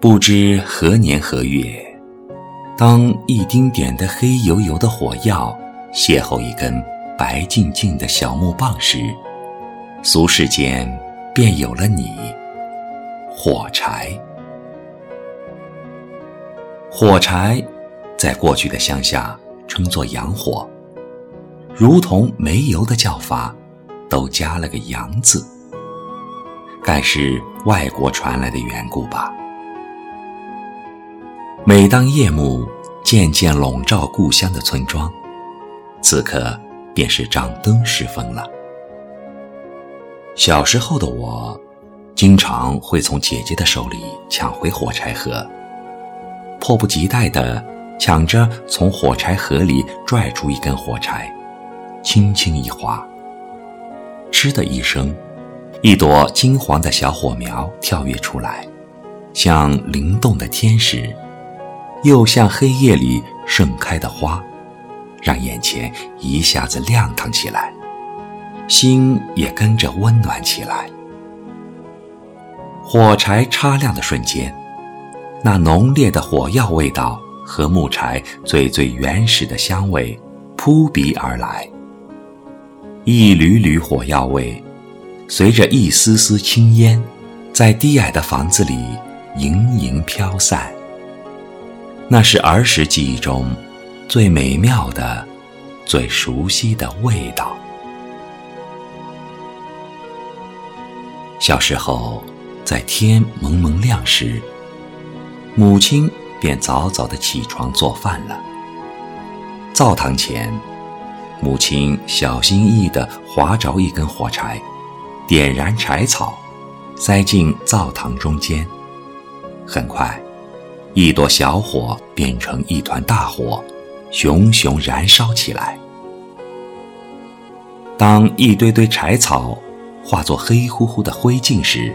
不知何年何月，当一丁点的黑油油的火药邂逅一根白净净的小木棒时，俗世间便有了你——火柴。火柴，在过去的乡下称作洋火，如同煤油的叫法，都加了个“洋”字。该是外国传来的缘故吧。每当夜幕渐渐笼罩故乡的村庄，此刻便是掌灯时分了。小时候的我，经常会从姐姐的手里抢回火柴盒，迫不及待地抢着从火柴盒里拽出一根火柴，轻轻一划，嗤的一声。一朵金黄的小火苗跳跃出来，像灵动的天使，又像黑夜里盛开的花，让眼前一下子亮堂起来，心也跟着温暖起来。火柴插亮的瞬间，那浓烈的火药味道和木柴最最原始的香味扑鼻而来，一缕缕火药味。随着一丝丝青烟，在低矮的房子里盈盈飘散。那是儿时记忆中最美妙的、最熟悉的味道。小时候，在天蒙蒙亮时，母亲便早早的起床做饭了。灶堂前，母亲小心翼翼地划着一根火柴。点燃柴草，塞进灶堂中间。很快，一朵小火变成一团大火，熊熊燃烧起来。当一堆堆柴草化作黑乎乎的灰烬时，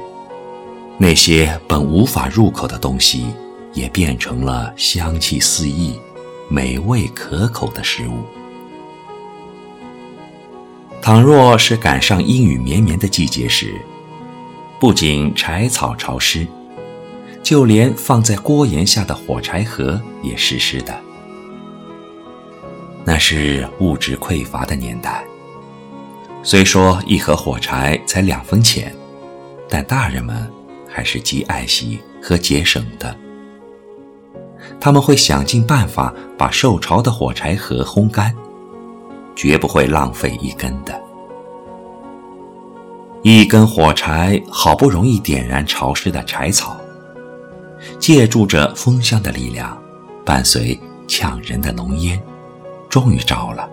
那些本无法入口的东西，也变成了香气四溢、美味可口的食物。倘若是赶上阴雨绵绵的季节时，不仅柴草潮湿，就连放在锅沿下的火柴盒也湿湿的。那是物质匮乏的年代，虽说一盒火柴才两分钱，但大人们还是极爱惜和节省的。他们会想尽办法把受潮的火柴盒烘干。绝不会浪费一根的。一根火柴好不容易点燃潮湿的柴草，借助着风香的力量，伴随呛人的浓烟，终于着了，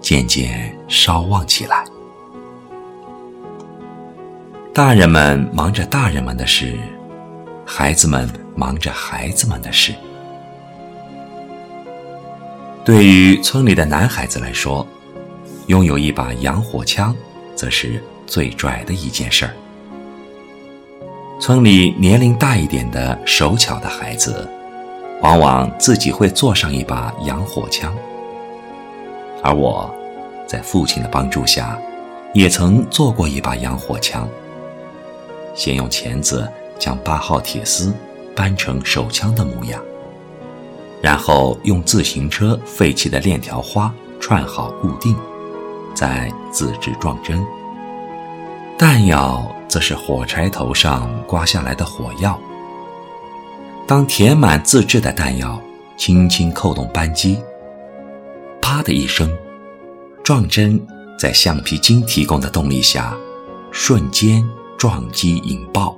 渐渐烧旺起来。大人们忙着大人们的事，孩子们忙着孩子们的事。对于村里的男孩子来说，拥有一把洋火枪，则是最拽的一件事儿。村里年龄大一点的、手巧的孩子，往往自己会做上一把洋火枪。而我，在父亲的帮助下，也曾做过一把洋火枪。先用钳子将八号铁丝扳成手枪的模样。然后用自行车废弃的链条花串好固定，再自制撞针。弹药则是火柴头上刮下来的火药。当填满自制的弹药，轻轻扣动扳机，啪的一声，撞针在橡皮筋提供的动力下，瞬间撞击引爆。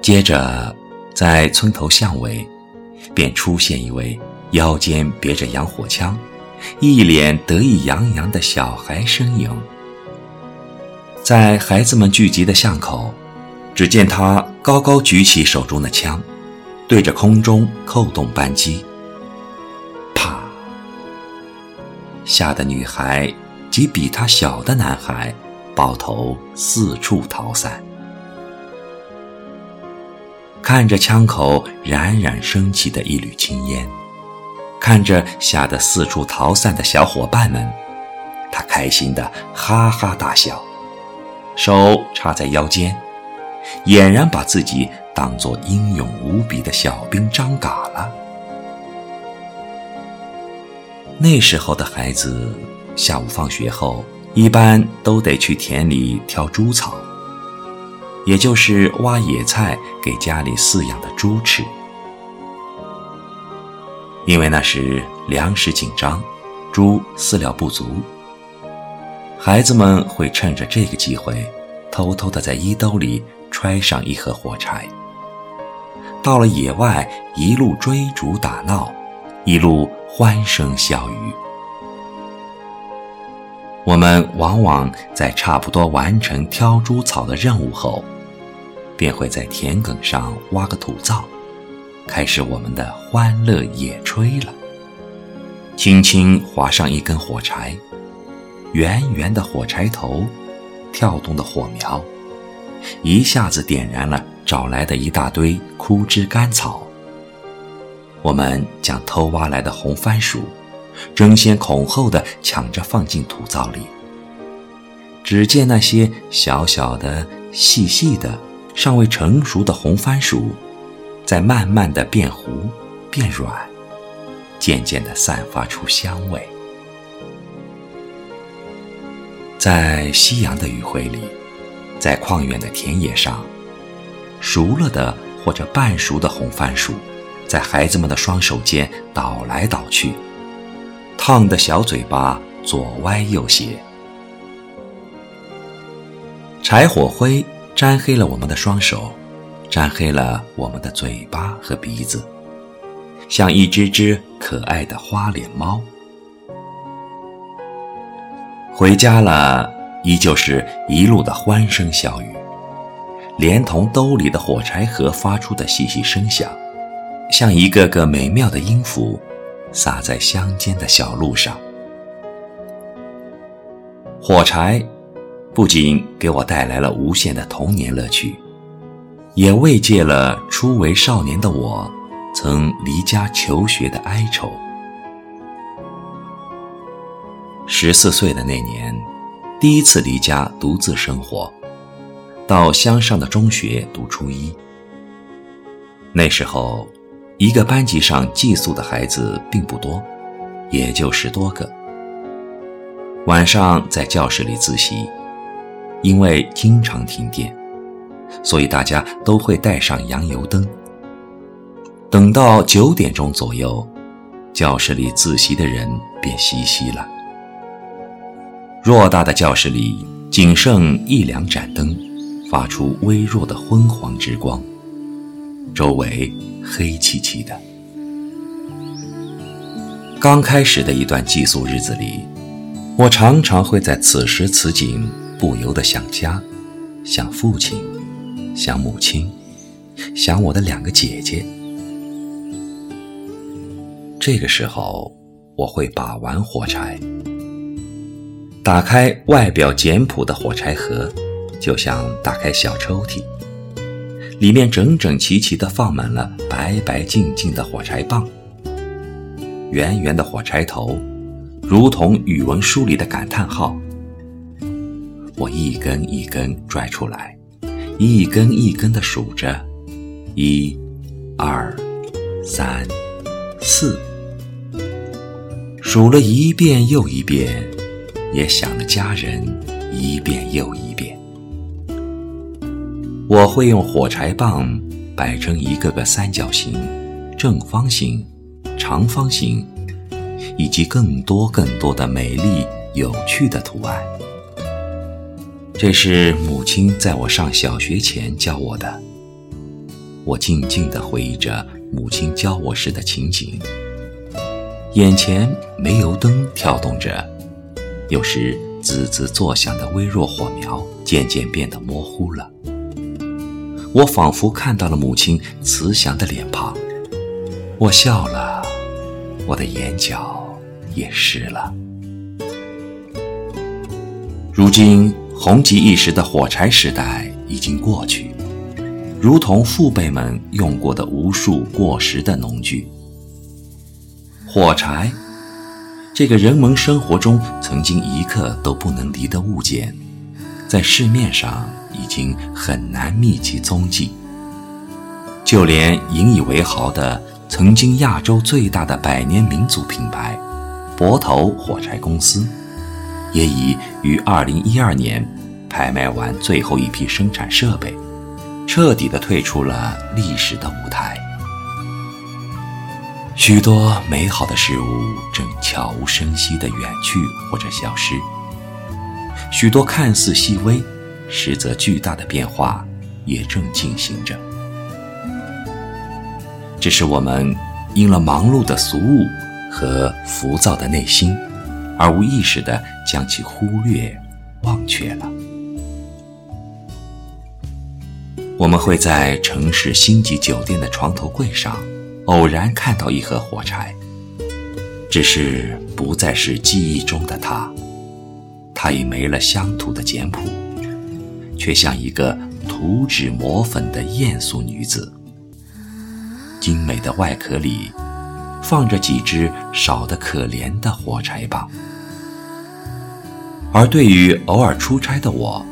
接着。在村头巷尾，便出现一位腰间别着洋火枪、一脸得意洋洋的小孩身影。在孩子们聚集的巷口，只见他高高举起手中的枪，对着空中扣动扳机，啪！吓得女孩及比他小的男孩抱头四处逃散。看着枪口冉冉升起的一缕青烟，看着吓得四处逃散的小伙伴们，他开心的哈哈大笑，手插在腰间，俨然把自己当作英勇无比的小兵张嘎了。那时候的孩子，下午放学后一般都得去田里挑猪草，也就是挖野菜给家里饲养的猪吃。因为那时粮食紧张，猪饲料不足，孩子们会趁着这个机会，偷偷的在衣兜里揣上一盒火柴，到了野外一路追逐打闹，一路。欢声笑语，我们往往在差不多完成挑猪草的任务后，便会在田埂上挖个土灶，开始我们的欢乐野炊了。轻轻划上一根火柴，圆圆的火柴头，跳动的火苗，一下子点燃了找来的一大堆枯枝干草。我们将偷挖来的红番薯，争先恐后的抢着放进土灶里。只见那些小小的、细细的、尚未成熟的红番薯，在慢慢的变糊、变软，渐渐的散发出香味。在夕阳的余晖里，在旷远的田野上，熟了的或者半熟的红番薯。在孩子们的双手间倒来倒去，烫的小嘴巴左歪右斜，柴火灰沾黑了我们的双手，沾黑了我们的嘴巴和鼻子，像一只只可爱的花脸猫。回家了，依旧是一路的欢声笑语，连同兜里的火柴盒发出的细细声响。像一个个美妙的音符，洒在乡间的小路上。火柴不仅给我带来了无限的童年乐趣，也慰藉了初为少年的我曾离家求学的哀愁。十四岁的那年，第一次离家独自生活，到乡上的中学读初一。那时候。一个班级上寄宿的孩子并不多，也就十多个。晚上在教室里自习，因为经常停电，所以大家都会带上洋油灯。等到九点钟左右，教室里自习的人便稀稀了。偌大的教室里仅剩一两盏灯，发出微弱的昏黄之光。周围黑漆漆的。刚开始的一段寄宿日子里，我常常会在此时此景不由得想家，想父亲，想母亲，想我的两个姐姐。这个时候，我会把玩火柴，打开外表简朴的火柴盒，就像打开小抽屉。里面整整齐齐地放满了白白净净的火柴棒，圆圆的火柴头，如同语文书里的感叹号。我一根一根拽出来，一根一根地数着，一、二、三、四，数了一遍又一遍，也想了家人一遍又一遍。我会用火柴棒摆成一个个三角形、正方形、长方形，以及更多更多的美丽有趣的图案。这是母亲在我上小学前教我的。我静静地回忆着母亲教我时的情景，眼前煤油灯跳动着，有时滋滋作响的微弱火苗渐渐变得模糊了。我仿佛看到了母亲慈祥的脸庞，我笑了，我的眼角也湿了。如今红极一时的火柴时代已经过去，如同父辈们用过的无数过时的农具。火柴，这个人们生活中曾经一刻都不能离的物件，在市面上已经很难觅其踪迹。就连引以为豪的曾经亚洲最大的百年民族品牌——博头火柴公司，也已于2012年拍卖完最后一批生产设备，彻底的退出了历史的舞台。许多美好的事物正悄无声息地远去或者消失，许多看似细微，实则巨大的变化也正进行着。只是我们因了忙碌的俗物和浮躁的内心，而无意识地将其忽略、忘却了。我们会在城市星级酒店的床头柜上，偶然看到一盒火柴，只是不再是记忆中的她，她已没了乡土的简朴，却像一个涂脂抹粉的艳俗女子。精美的外壳里，放着几只少得可怜的火柴棒。而对于偶尔出差的我，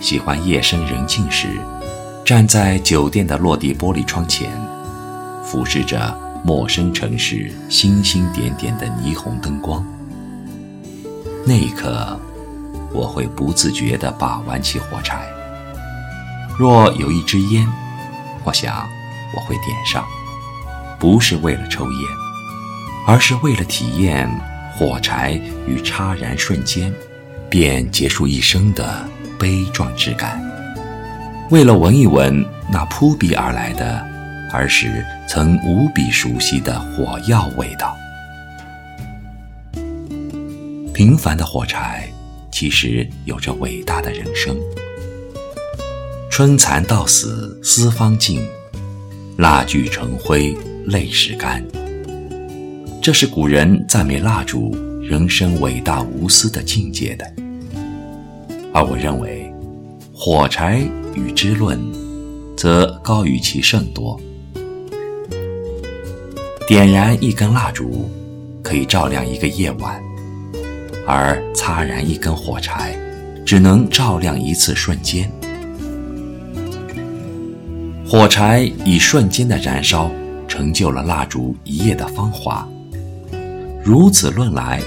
喜欢夜深人静时，站在酒店的落地玻璃窗前，俯视着陌生城市星星点点的霓虹灯光。那一刻，我会不自觉地把玩起火柴。若有一支烟，我想我会点上。不是为了抽烟，而是为了体验火柴与插燃瞬间便结束一生的悲壮之感，为了闻一闻那扑鼻而来的儿时曾无比熟悉的火药味道。平凡的火柴，其实有着伟大的人生。春蚕到死丝方尽，蜡炬成灰。泪始干，这是古人赞美蜡烛人生伟大无私的境界的。而我认为，火柴与之论，则高于其甚多。点燃一根蜡烛，可以照亮一个夜晚；而擦燃一根火柴，只能照亮一次瞬间。火柴以瞬间的燃烧。成就了蜡烛一夜的芳华。如此论来，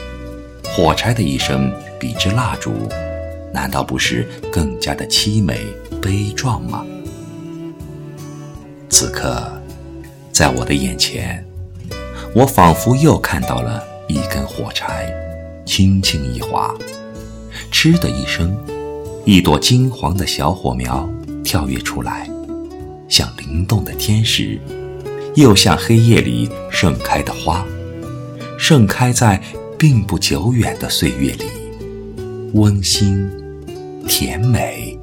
火柴的一生比之蜡烛，难道不是更加的凄美悲壮吗？此刻，在我的眼前，我仿佛又看到了一根火柴，轻轻一划，嗤的一声，一朵金黄的小火苗跳跃出来，像灵动的天使。又像黑夜里盛开的花，盛开在并不久远的岁月里，温馨、甜美。